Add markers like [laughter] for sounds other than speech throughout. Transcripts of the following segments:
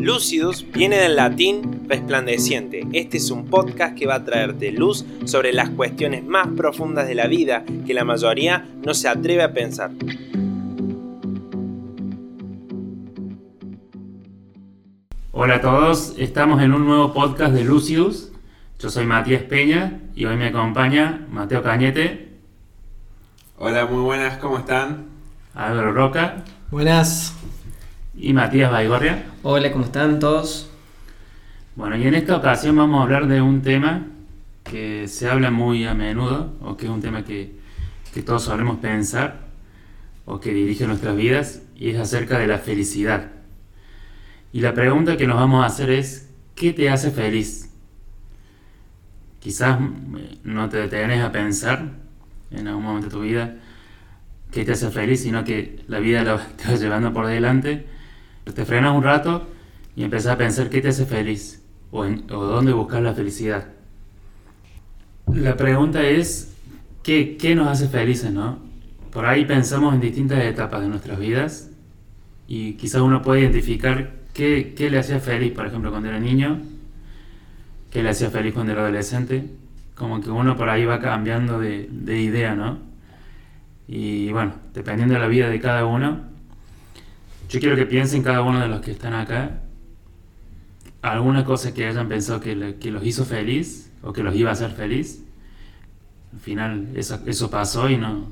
Lucidus viene del latín resplandeciente. Este es un podcast que va a traerte luz sobre las cuestiones más profundas de la vida que la mayoría no se atreve a pensar. Hola a todos, estamos en un nuevo podcast de Lucidus. Yo soy Matías Peña y hoy me acompaña Mateo Cañete. Hola, muy buenas, ¿cómo están? Álvaro Roca. Buenas. Y Matías Baigorria. Hola, ¿cómo están todos? Bueno, y en esta ocasión vamos a hablar de un tema que se habla muy a menudo, o que es un tema que, que todos solemos pensar, o que dirige nuestras vidas, y es acerca de la felicidad. Y la pregunta que nos vamos a hacer es, ¿qué te hace feliz? Quizás eh, no te detenés a pensar en algún momento de tu vida qué te hace feliz, sino que la vida lo [laughs] te va llevando por delante te frenas un rato y empiezas a pensar qué te hace feliz o, dónde buscar la felicidad. La pregunta es, ¿qué, ¿qué, nos hace felices, no? Por ahí pensamos en distintas etapas de nuestras vidas y quizás uno puede identificar qué, qué le hacía feliz, por ejemplo, cuando era niño, qué le hacía feliz cuando era adolescente, como que uno por ahí va cambiando de, de idea, ¿no? Y bueno, dependiendo de la vida de cada uno, yo quiero que piensen cada uno de los que están acá alguna cosa que hayan pensado que, los hizo feliz o que los iba a hacer feliz. Al final eso, eso pasó y no,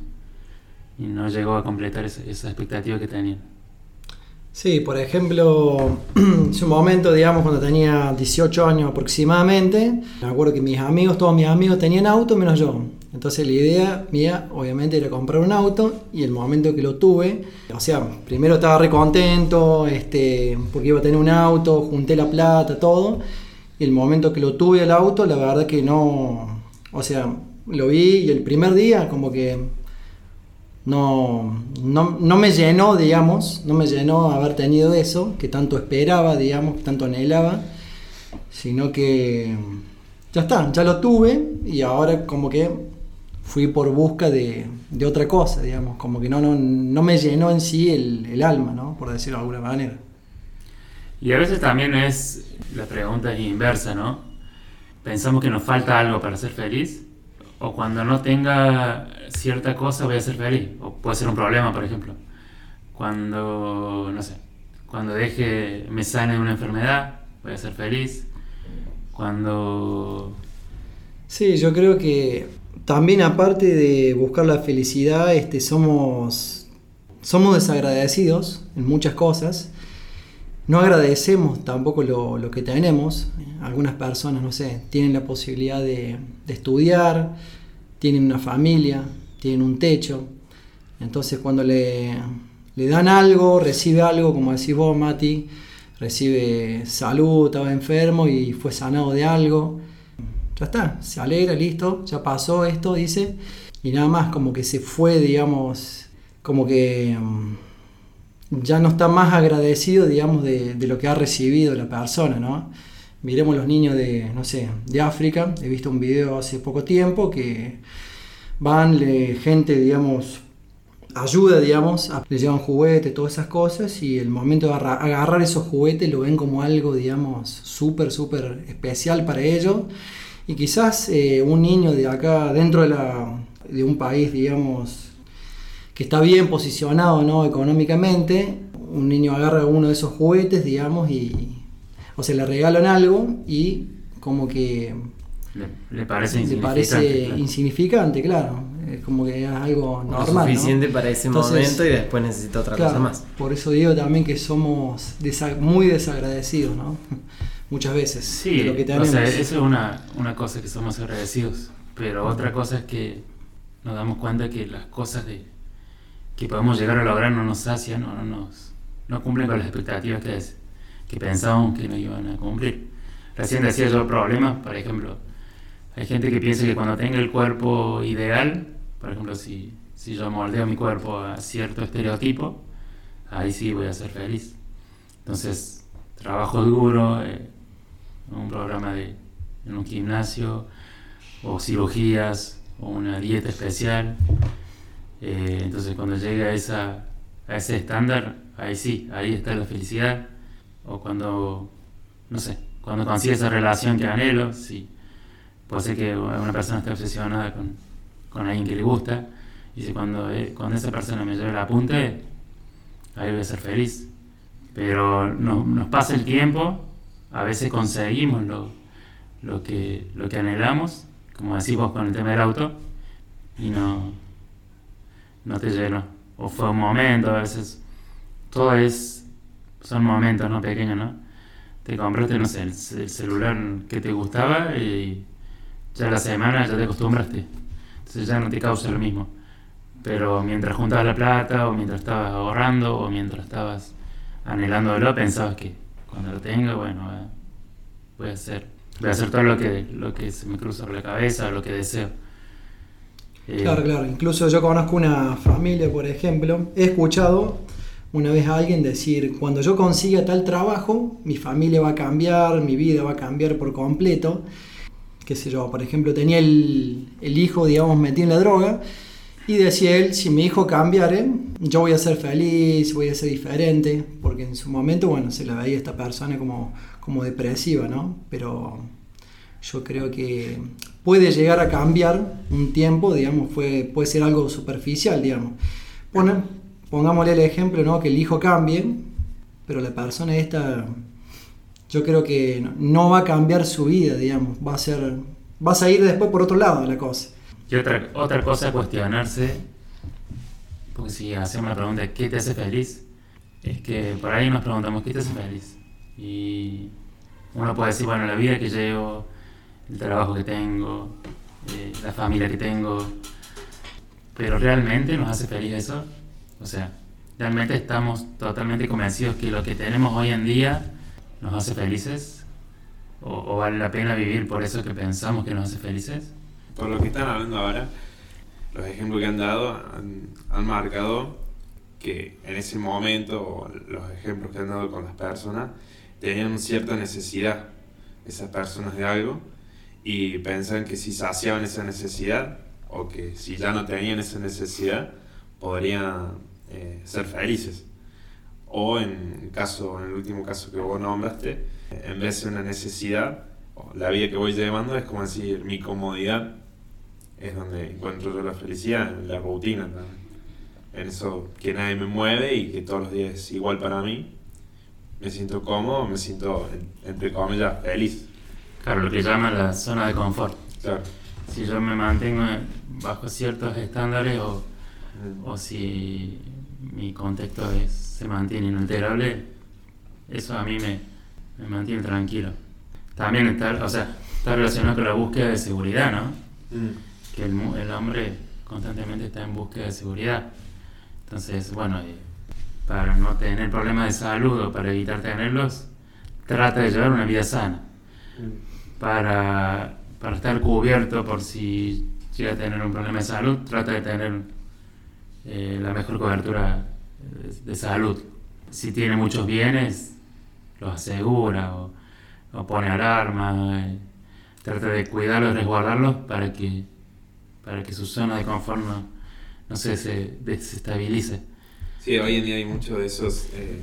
y no llegó a completar esa, esa expectativa que tenían. Sí, por ejemplo, [clears throat] en un momento, digamos, cuando tenía 18 años aproximadamente, me acuerdo que mis amigos, todos mis amigos tenían auto menos yo. Entonces la idea mía, obviamente, era comprar un auto y el momento que lo tuve, o sea, primero estaba re contento, este, porque iba a tener un auto, junté la plata, todo, y el momento que lo tuve el auto, la verdad que no, o sea, lo vi y el primer día como que no, no, me llenó, digamos, no me llenó haber tenido eso, que tanto esperaba, digamos, que tanto anhelaba, sino que ya está, ya lo tuve y ahora como que fui por busca de, otra cosa, digamos, como que no, no, me llenó en sí el, alma, ¿no? Por decirlo de alguna manera. Y a veces también es, la pregunta es inversa, ¿no? Pensamos que nos falta algo para ser feliz, o cuando no tenga cierta cosa voy a ser feliz, o puede ser un problema, por ejemplo. Cuando, no sé, cuando deje, me sane de una enfermedad, voy a ser feliz. Cuando... Sí, yo creo que también aparte de buscar la felicidad, este, somos, somos desagradecidos en muchas cosas. No agradecemos tampoco lo, que tenemos. Algunas personas, no sé, tienen la posibilidad de, estudiar, tienen una familia, tienen un techo. Entonces cuando le, le dan algo, recibe algo, como decís vos, Mati, recibe salud, estaba enfermo y fue sanado de algo ya está, se alegra, listo, ya pasó esto, dice, y nada más como que se fue, digamos, como que mm, ya no está más agradecido, digamos, de, lo que ha recibido la persona, ¿no? Miremos los niños de, no sé, de África, he visto un video hace poco tiempo que van le, gente, digamos, ayuda, digamos, le llevan juguetes, todas esas cosas, y el momento de agarrar esos juguetes lo ven como algo, digamos, súper, súper especial para ellos y quizás eh, un niño de acá, dentro de, la, de un país, digamos, que está bien posicionado ¿no? económicamente, un niño agarra uno de esos juguetes, digamos, y, o se le regalan algo y como que... Le, parece insignificante. parece claro. insignificante, claro. Es como que es algo normal. suficiente para ese momento y después necesita otra cosa más. Por eso digo también que somos muy desagradecidos, ¿no? Muchas veces. Sí, lo que o sea, eso es una, una, cosa que somos agradecidos, pero otra cosa es que nos damos cuenta que las cosas de, que podemos llegar a lograr no nos sacian o no, nos, no cumplen con las expectativas que, que pensábamos que nos iban a cumplir. Recién decía yo problemas, por ejemplo, hay gente que piensa que cuando tenga el cuerpo ideal, por ejemplo, si, si yo moldeo mi cuerpo a cierto estereotipo, ahí sí voy a ser feliz. Entonces, trabajo duro, eh, un programa de, en un gimnasio, o cirugías, o una dieta especial. Eh, entonces cuando llega a, esa, a ese estándar, ahí sí, ahí está la felicidad. o cuando, no sé, cuando consigue esa relación que anhelo, sí. Puede ser que una persona esté obsesionada con, con alguien que le gusta, y si cuando, eh, cuando esa persona me lleve la apunte, ahí voy a ser feliz. Pero no, nos pasa el tiempo, a veces conseguimos lo, lo, que, lo que anhelamos, como decimos con el tema del auto, y no, no te llenó. O fue un momento, a veces todo es, son momentos ¿no? pequeños, ¿no? Te compraste, no sé, el, celular que te gustaba y ya la semana ya te acostumbraste. Entonces ya no te causa lo mismo. Pero mientras juntabas la plata, o mientras estabas ahorrando, o mientras estabas anhelándolo, pensabas que cuando lo tenga, bueno, voy a hacer, voy a hacer todo lo que, lo que se me cruza por la cabeza, lo que deseo. Eh, claro, claro. Incluso yo conozco una familia, por ejemplo, he escuchado una vez a alguien decir, cuando yo consiga tal trabajo, mi familia va a cambiar, mi vida va a cambiar por completo. Qué sé yo, por ejemplo, tenía el, el hijo, digamos, metido en la droga y decía él, si mi hijo cambiare, yo voy a ser feliz, voy a ser diferente, porque en su momento, bueno, se la veía esta persona como, como depresiva, ¿no? Pero yo creo que puede llegar a cambiar un tiempo, digamos, fue, puede ser algo superficial, digamos. Bueno, pongámosle el ejemplo, ¿no? Que el hijo cambie, pero la persona esta, yo creo que no va a cambiar su vida, digamos, va a ser, vas a ir después por otro lado la cosa. Y otra, otra cosa a cuestionarse, porque si hacemos la pregunta, ¿qué te hace feliz? Es que por ahí nos preguntamos, ¿qué te hace feliz? Y uno puede decir, bueno, la vida que llevo, el trabajo que tengo, eh, la familia que tengo, pero ¿realmente nos hace feliz eso? O sea, ¿realmente estamos totalmente convencidos que lo que tenemos hoy en día nos hace felices? ¿O, o vale la pena vivir por eso que pensamos que nos hace felices? Por lo que están hablando ahora, los ejemplos que han dado han, marcado que en ese momento, los ejemplos que han dado con las personas, tenían cierta necesidad esas personas de algo y pensan que si saciaban esa necesidad o que si ya no tenían esa necesidad podrían eh, ser felices. O en, caso, en el último caso que vos nombraste, en vez de una necesidad, la vida que voy llevando es como decir mi comodidad es donde encuentro yo la felicidad, en la rutina, en eso que nadie me mueve y que todos los días es igual para mí. Me siento cómodo, me siento, entre comillas, feliz. Claro, lo que llama la zona de confort. Claro. Si yo me mantengo bajo ciertos estándares o, o si mi contexto se mantiene inalterable, eso a mí me, me mantiene tranquilo. También está, o sea, está relacionado con la búsqueda de seguridad, ¿no? Mm que el, hombre constantemente está en búsqueda de seguridad. Entonces, bueno, para no tener problemas de salud o para evitar tenerlos, trata de llevar una vida sana. Para, para estar cubierto por si llega a tener un problema de salud, trata de tener eh, la mejor cobertura de, salud. Si tiene muchos bienes, los asegura o, pone alarma, eh, trata de cuidarlos, resguardarlos para que para que su zona de confort no, se desestabilice. Sí, hoy en día hay muchos de esos, eh,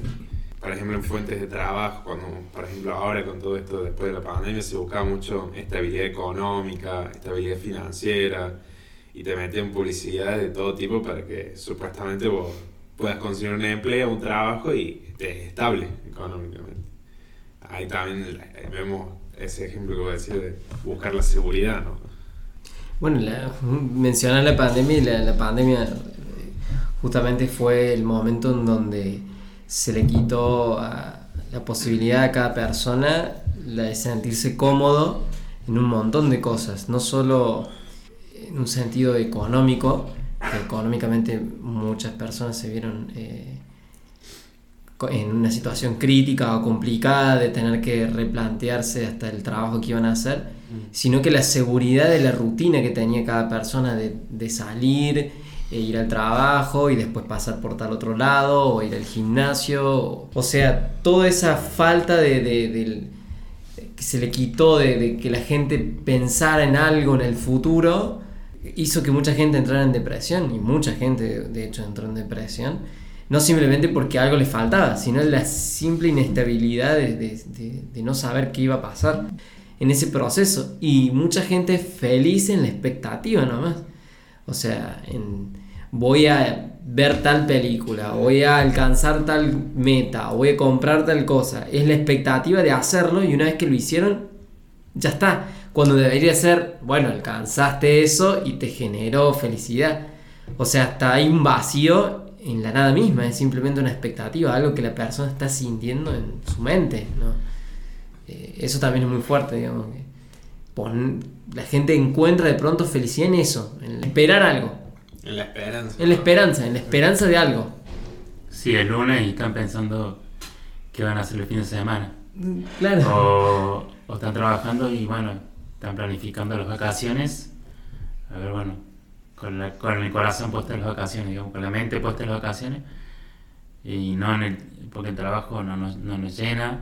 por ejemplo, en fuentes de trabajo, cuando, por ejemplo, ahora con todo esto después de la pandemia se buscaba mucho estabilidad económica, estabilidad financiera, y te metían publicidades de todo tipo para que supuestamente vos puedas conseguir un empleo, un trabajo y estés estable económicamente. Ahí también vemos ese ejemplo que voy a decir de buscar la seguridad, ¿no? Bueno, la, mencionar la pandemia y la, pandemia eh, justamente fue el momento en donde se le quitó la posibilidad a cada persona de sentirse cómodo en un montón de cosas, no solo en un sentido económico, que económicamente muchas personas se vieron eh, en una situación crítica o complicada de tener que replantearse hasta el trabajo que iban a hacer, sino que la seguridad de la rutina que tenía cada persona de, salir, e ir al trabajo y después pasar por tal otro lado o ir al gimnasio. O sea, toda esa falta de, que se le quitó de, que la gente pensara en algo en el futuro hizo que mucha gente entrara en depresión y mucha gente de hecho entró en depresión no simplemente porque algo le faltaba, sino la simple inestabilidad de, de- de- de no saber qué iba a pasar en ese proceso. Y mucha gente feliz en la expectativa nomás. O sea, en, voy a ver tal película, voy a alcanzar tal meta, voy a comprar tal cosa. Es la expectativa de hacerlo y una vez que lo hicieron, ya está. Cuando debería ser, bueno, alcanzaste eso y te generó felicidad. O sea, hasta hay un vacío en la nada misma, es simplemente una expectativa, algo que la persona está sintiendo en su mente. ¿no? Eh, eso también es muy fuerte, digamos. que pon- la gente encuentra de pronto felicidad en eso, en esperar algo, En la esperanza. en la esperanza, en la esperanza de algo. Sí, es lunes y están pensando qué van a hacer el fin de semana. Claro. O, o están trabajando y bueno, están planificando las vacaciones. A ver, bueno, con, la- con el corazón puesto en las vacaciones, digamos, con la mente puesta en las vacaciones. Y no en el, porque el trabajo no nos, no nos llena.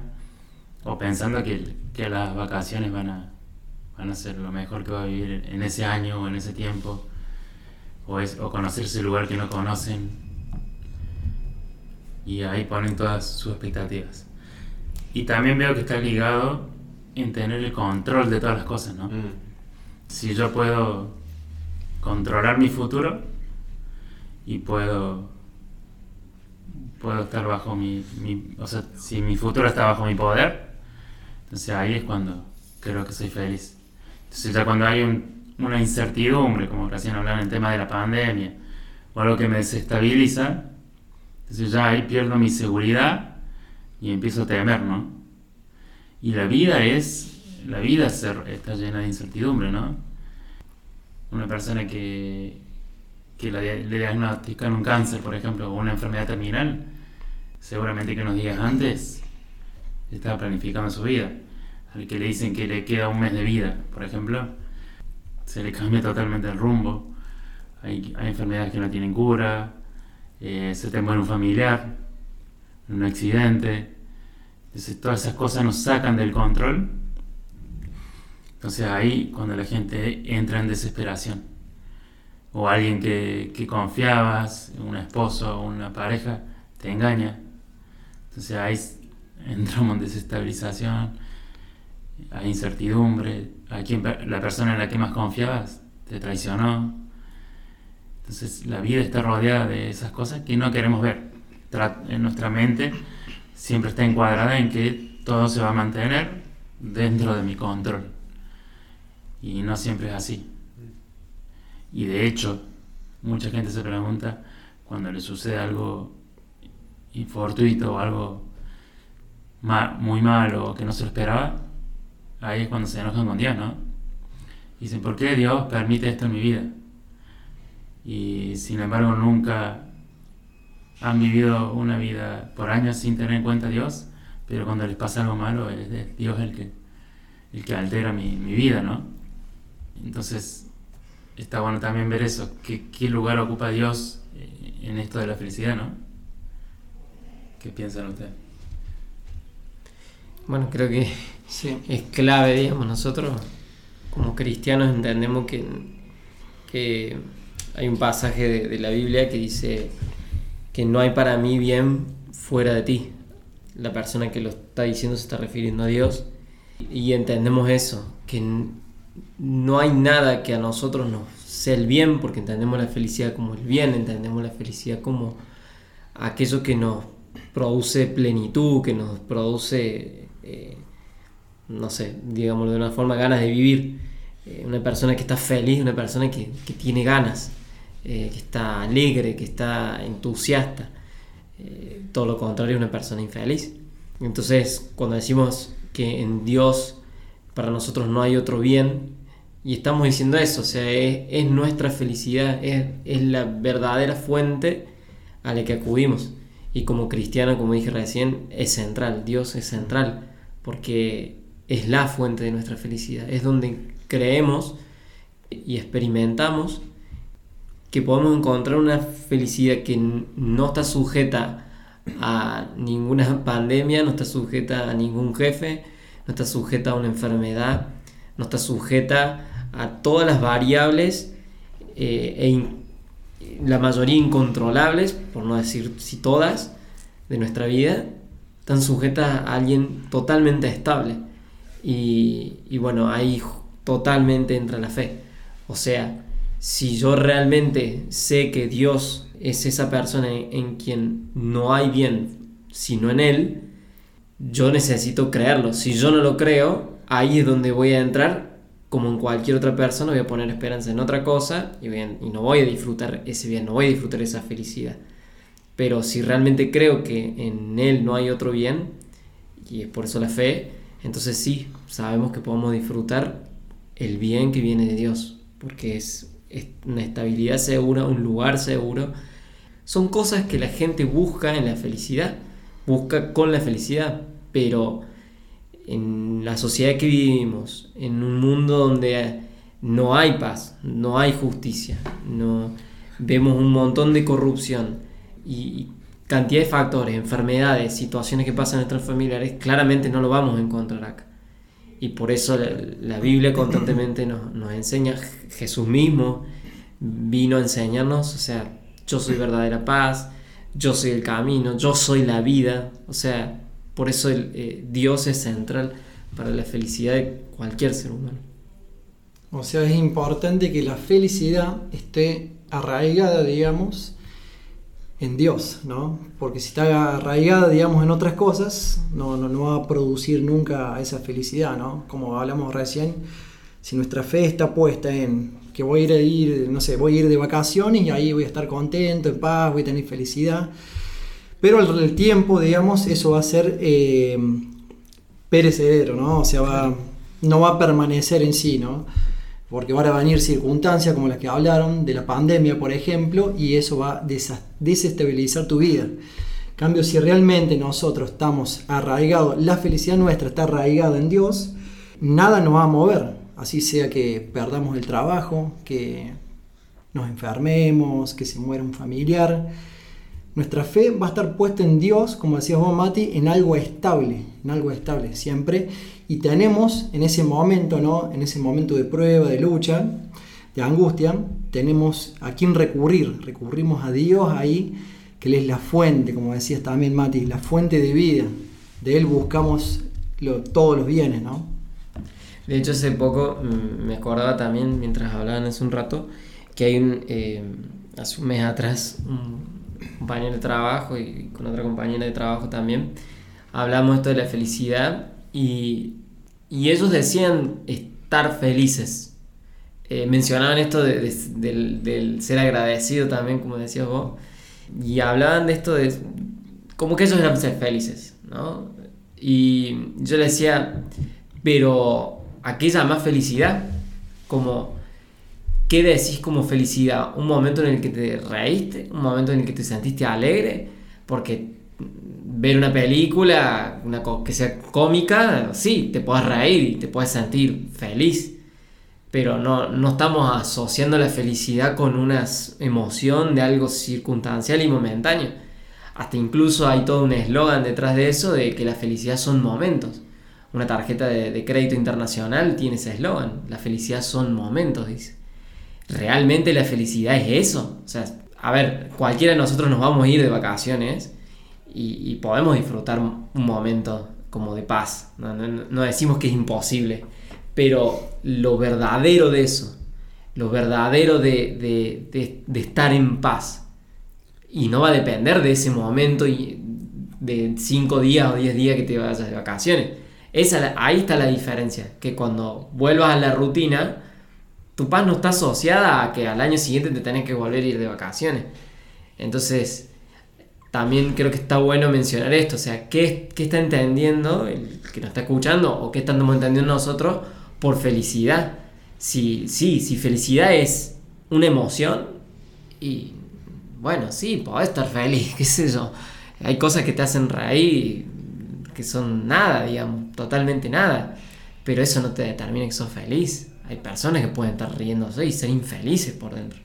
O pensando que, que las vacaciones van a, van a ser lo mejor que va a vivir en ese año o en ese tiempo. O, es, o conocer ese lugar que no conocen. Y ahí ponen todas sus expectativas. Y también veo que está ligado en tener el control de todas las cosas, ¿no? Mm. Si yo puedo controlar mi futuro y puedo puedo estar bajo mi, mi- o sea, si mi futuro está bajo mi poder, entonces ahí es cuando creo que soy feliz. Entonces ya cuando hay un- una incertidumbre, como recién hablaban en el tema de la pandemia, o algo que me desestabiliza, entonces ya ahí pierdo mi seguridad y empiezo a temer, ¿no? Y la vida es, la vida está llena de incertidumbre, ¿no? Una persona que, que le diagnostican un cáncer, por ejemplo, o una enfermedad terminal, seguramente que unos días antes estaba planificando su vida. Al que le dicen que le queda un mes de vida, por ejemplo, se le cambia totalmente el rumbo. Hay, enfermedades que no tienen cura, eh, se te muere un familiar, un accidente. Entonces todas esas cosas nos sacan del control. Entonces ahí cuando la gente entra en desesperación. O alguien que, que confiabas, un esposo una pareja, te engaña. Entonces ahí entramos en desestabilización, hay incertidumbre, a quien, la persona en la que más confiabas te traicionó. Entonces la vida está rodeada de esas cosas que no queremos ver. En nuestra mente siempre está encuadrada en que todo se va a mantener dentro de mi control. Y no siempre es así. Y de hecho, mucha gente se pregunta cuando le sucede algo infortuito o algo ma- muy malo o que no se lo esperaba, ahí es cuando se enojan con Dios, ¿no? Dicen, ¿por qué Dios permite esto en mi vida? Y sin embargo nunca han vivido una vida por años sin tener en cuenta a Dios, pero cuando les pasa algo malo es Dios el que, el que altera mi, mi vida, ¿no? Entonces está bueno también ver eso, qué, qué lugar ocupa Dios eh, en esto de la felicidad, ¿no? ¿Qué piensan ustedes? Bueno, creo que Sí. es clave, digamos, nosotros como cristianos entendemos que, que hay un pasaje de, de la Biblia que dice que no hay para mí bien fuera de ti. La persona que lo está diciendo se está refiriendo a Dios y entendemos eso, que no hay nada que a nosotros nos sea el bien, porque entendemos la felicidad como el bien, entendemos la felicidad como aquello que nos produce plenitud, que nos produce, eh, no sé, digamos de una forma, ganas de vivir. Eh, una persona que está feliz, una persona que, que tiene ganas, eh, que está alegre, que está entusiasta. Todo lo contrario, una persona infeliz. Entonces, cuando decimos que en Dios para nosotros no hay otro bien, y estamos diciendo eso, o sea, es, es nuestra felicidad, es, es la verdadera fuente a la que acudimos. Y como cristiano, como dije recién, es central, Dios es central, porque es la fuente de nuestra felicidad, es donde creemos y experimentamos que podemos encontrar una felicidad que no está sujeta a ninguna pandemia, no está sujeta a ningún jefe, no está sujeta a una enfermedad, no está sujeta a todas las variables eh, e la mayoría incontrolables, por no decir si todas, de nuestra vida, están sujetas a alguien totalmente estable. Y, y bueno, ahí totalmente entra la fe. O sea, si yo realmente sé que Dios es esa persona en, quien no hay bien sino en Él, yo necesito creerlo. Si yo no lo creo, ahí es donde voy a entrar, como en cualquier otra persona, voy a poner esperanza en otra cosa y, y no voy a disfrutar ese bien, no voy a disfrutar esa felicidad. Pero si realmente creo que en Él no hay otro bien, y es por eso la fe, entonces sí, sabemos que podemos disfrutar el bien que viene de Dios, porque es, una estabilidad segura, un lugar seguro. Son cosas que la gente busca en la felicidad, busca con la felicidad, pero en la sociedad que vivimos, en un mundo donde no hay paz, no hay justicia, no vemos un montón de corrupción y cantidad de factores, enfermedades, situaciones que pasan en nuestros familiares, claramente no lo vamos a encontrar acá. Y por eso la, Biblia constantemente nos, nos, enseña, Jesús mismo vino a enseñarnos, o sea, yo soy verdadera paz, yo soy el camino, yo soy la vida, o sea, por eso el, eh, Dios es central para la felicidad de cualquier ser humano. O sea, es importante que la felicidad esté arraigada, digamos, en Dios, ¿no? Porque si está arraigada, digamos, en otras cosas, no, no, va a producir nunca esa felicidad, ¿no? Como hablamos recién, si nuestra fe está puesta en que voy a ir, a ir, no sé, voy a ir de vacaciones y ahí voy a estar contento, en paz, voy a tener felicidad, pero al tiempo, digamos, eso va a ser eh, perecedero, ¿no? O sea, va, no va a permanecer en sí, ¿no? Porque van a venir circunstancias como las que hablaron de la pandemia, por ejemplo, y eso va a desestabilizar tu vida. En cambio, si realmente nosotros estamos arraigados, la felicidad nuestra está arraigada en Dios, nada nos va a mover, así sea que perdamos el trabajo, que nos enfermemos, que se muera un familiar. Nuestra fe va a estar puesta en Dios, como decías vos, Mati, en algo estable, en algo estable siempre y tenemos en ese momento, ¿no? En ese momento de prueba, de lucha, de angustia, tenemos a quién recurrir. Recurrimos a Dios ahí, que Él es la fuente, como decías también Mati, la fuente de vida. De Él buscamos todos los bienes, ¿no? De hecho, hace poco mm, me acordaba también, mientras hablaban hace un rato, que hay un, eh, hace un mes atrás, compañero de trabajo y con otra compañera de trabajo también, hablamos esto de la felicidad y, ellos decían estar felices. Eh, mencionaban esto del, ser agradecido también, como decías vos, y hablaban de esto de como que ellos eran ser felices, ¿no? Y yo le decía, pero aquella más felicidad? Como, ¿qué decís como felicidad? ¿Un momento en el que te reíste? ¿Un momento en el que te sentiste alegre? Porque ver una película una que sea cómica, sí, te puedes reír y te puedes sentir feliz, pero no, no estamos asociando la felicidad con una emoción de algo circunstancial y momentáneo. Hasta incluso hay todo un eslogan detrás de eso de que la felicidad son momentos. Una tarjeta de, de crédito internacional tiene ese eslogan, la felicidad son momentos, dice. ¿Realmente la felicidad es eso? O sea, a ver, cualquiera de nosotros nos vamos a ir de vacaciones y, podemos disfrutar un momento como de paz. No, decimos que es imposible, pero lo verdadero de eso, lo verdadero de, estar en paz, y no va a depender de ese momento y de 5 días o 10 días que te vayas de vacaciones. Esa, ahí está la diferencia, que cuando vuelvas a la rutina, tu paz no está asociada a que al año siguiente te tenés que volver a ir de vacaciones. Entonces, también creo que está bueno mencionar esto, o sea, ¿qué, qué está entendiendo el que nos está escuchando o qué estamos entendiendo nosotros por felicidad? Si, sí, si felicidad es una emoción y bueno, sí, podés estar feliz, [laughs] qué sé yo. Hay cosas que te hacen reír que son nada, digamos, totalmente nada. Pero eso no te determina que sos feliz. Hay personas que pueden estar riéndose y ser infelices por dentro.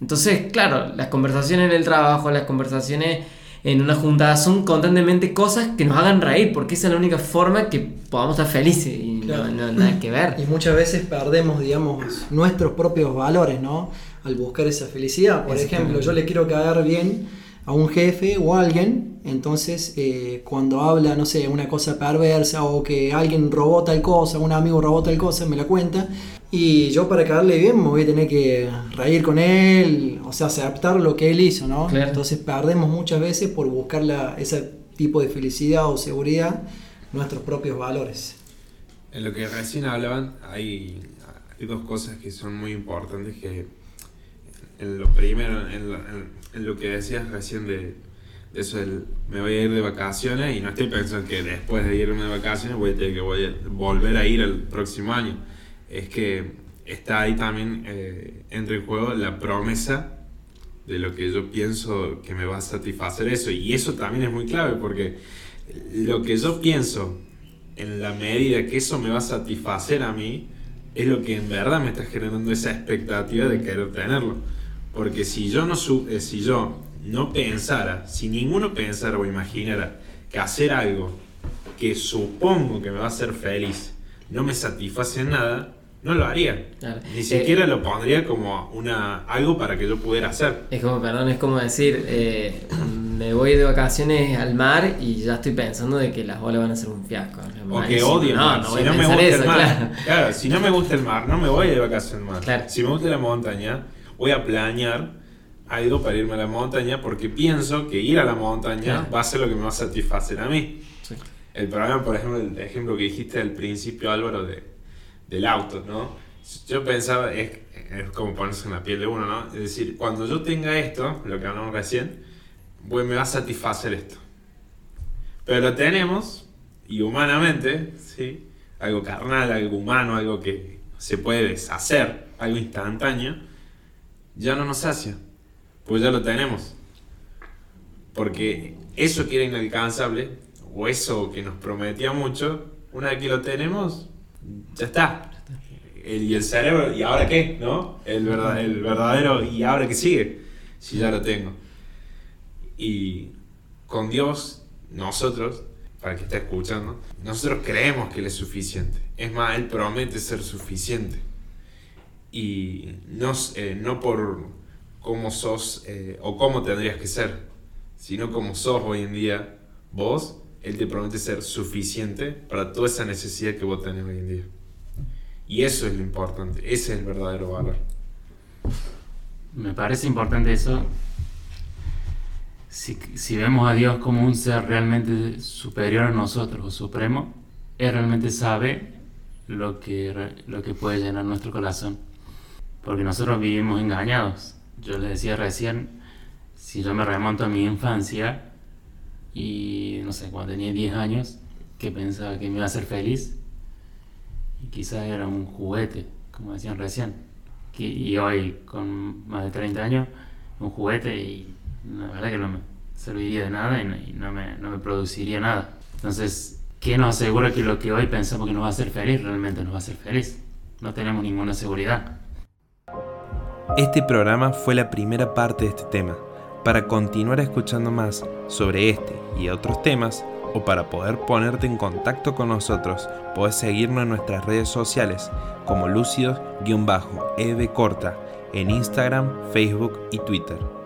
Entonces, claro, las conversaciones en el trabajo, las conversaciones en una juntada son constantemente cosas que nos hagan reír, porque esa es la única forma que podamos estar felices y no, nada que ver. Y muchas veces perdemos, digamos, nuestros propios valores, ¿no? al buscar esa felicidad. Por ejemplo, yo le quiero caer bien a un jefe o a alguien, entonces eh, cuando habla, no sé, una cosa perversa o que alguien robó tal cosa, un amigo robó tal cosa, me la cuenta, y yo para caerle bien me voy a tener que reír con él, o sea, aceptar lo que él hizo, ¿no? Claro. Entonces perdemos muchas veces por buscar la- ese tipo de felicidad o seguridad nuestros propios valores. En lo que recién hablaban, hay, hay dos cosas que son muy importantes que en lo primero, en, lo- en- en lo que decías recién de, eso del me voy a ir de vacaciones y no estoy pensando que después de irme de vacaciones voy a tener que voy a volver a ir el próximo año. Es que está ahí también eh, entra en juego la promesa de lo que yo pienso que me va a satisfacer eso. Y eso también es muy clave porque lo que yo pienso en la medida que eso me va a satisfacer a mí, es lo que en verdad me está generando esa expectativa de querer tenerlo. Porque si yo no, su- eh, si yo no pensara, si ninguno pensara o imaginara que hacer algo que supongo que me va a hacer feliz no me satisface en nada, no lo haría. Claro. Ni Eh, siquiera lo pondría como una, algo para que yo pudiera hacer. Es como, perdón, es como decir, eh, me voy de vacaciones al mar y ya estoy pensando de que las olas van a ser un fiasco. O que odio el no, mar. No, si no me gusta eso, el mar, claro. claro. si no me gusta el mar, no me voy de vacaciones al mar. Claro. Si me gusta la montaña, voy a planear algo para irme a la montaña porque pienso que ir a la montaña va a ser lo que me va a satisfacer a mí. Sí. El problema, por ejemplo, el ejemplo que dijiste al principio, Álvaro, de, del auto, ¿no? Yo pensaba, es, es como ponerse en la piel de uno, ¿no? Es decir, cuando yo tenga esto, lo que hablamos recién, pues me va a satisfacer esto. Pero lo tenemos, y humanamente, ¿sí? Algo carnal, algo humano, algo que se puede deshacer, algo instantáneo, ya no nos sacia, pues ya lo tenemos. Porque eso que era inalcanzable, o eso que nos prometía mucho, una vez que lo tenemos, ya está. El, y el cerebro, ¿y ahora qué? ¿No? El, verdad, el verdadero, ¿y ahora qué sigue? Si ya lo tengo. Y con Dios, nosotros, para que está escuchando, nosotros creemos que Él es suficiente. Es más, Él promete ser suficiente. Y no, eh, no por cómo sos eh, o cómo tendrías que ser, sino como sos hoy en día vos, Él te promete ser suficiente para toda esa necesidad que vos tenés hoy en día. Y eso es lo importante, ese es el verdadero valor. Me parece importante eso. Si, si vemos a Dios como un ser realmente superior a nosotros o supremo, Él realmente sabe lo que, lo que puede llenar nuestro corazón. Porque nosotros vivimos engañados. Yo le decía recién, si yo me remonto a mi infancia y no sé, cuando tenía 10 años, que pensaba que me iba a hacer feliz, y quizás era un juguete, como decían recién. Que- y hoy, con más de 30 años, un juguete y la verdad que no me serviría de nada y no, y no me, no me produciría nada. Entonces, ¿qué nos asegura que lo que hoy pensamos que nos va a hacer feliz realmente nos va a hacer feliz? No tenemos ninguna seguridad. Este programa fue la primera parte de este tema. Para continuar escuchando más sobre este y otros temas, o para poder ponerte en contacto con nosotros, puedes seguirnos en nuestras redes sociales como lucidos-eb corta en Instagram, Facebook y Twitter.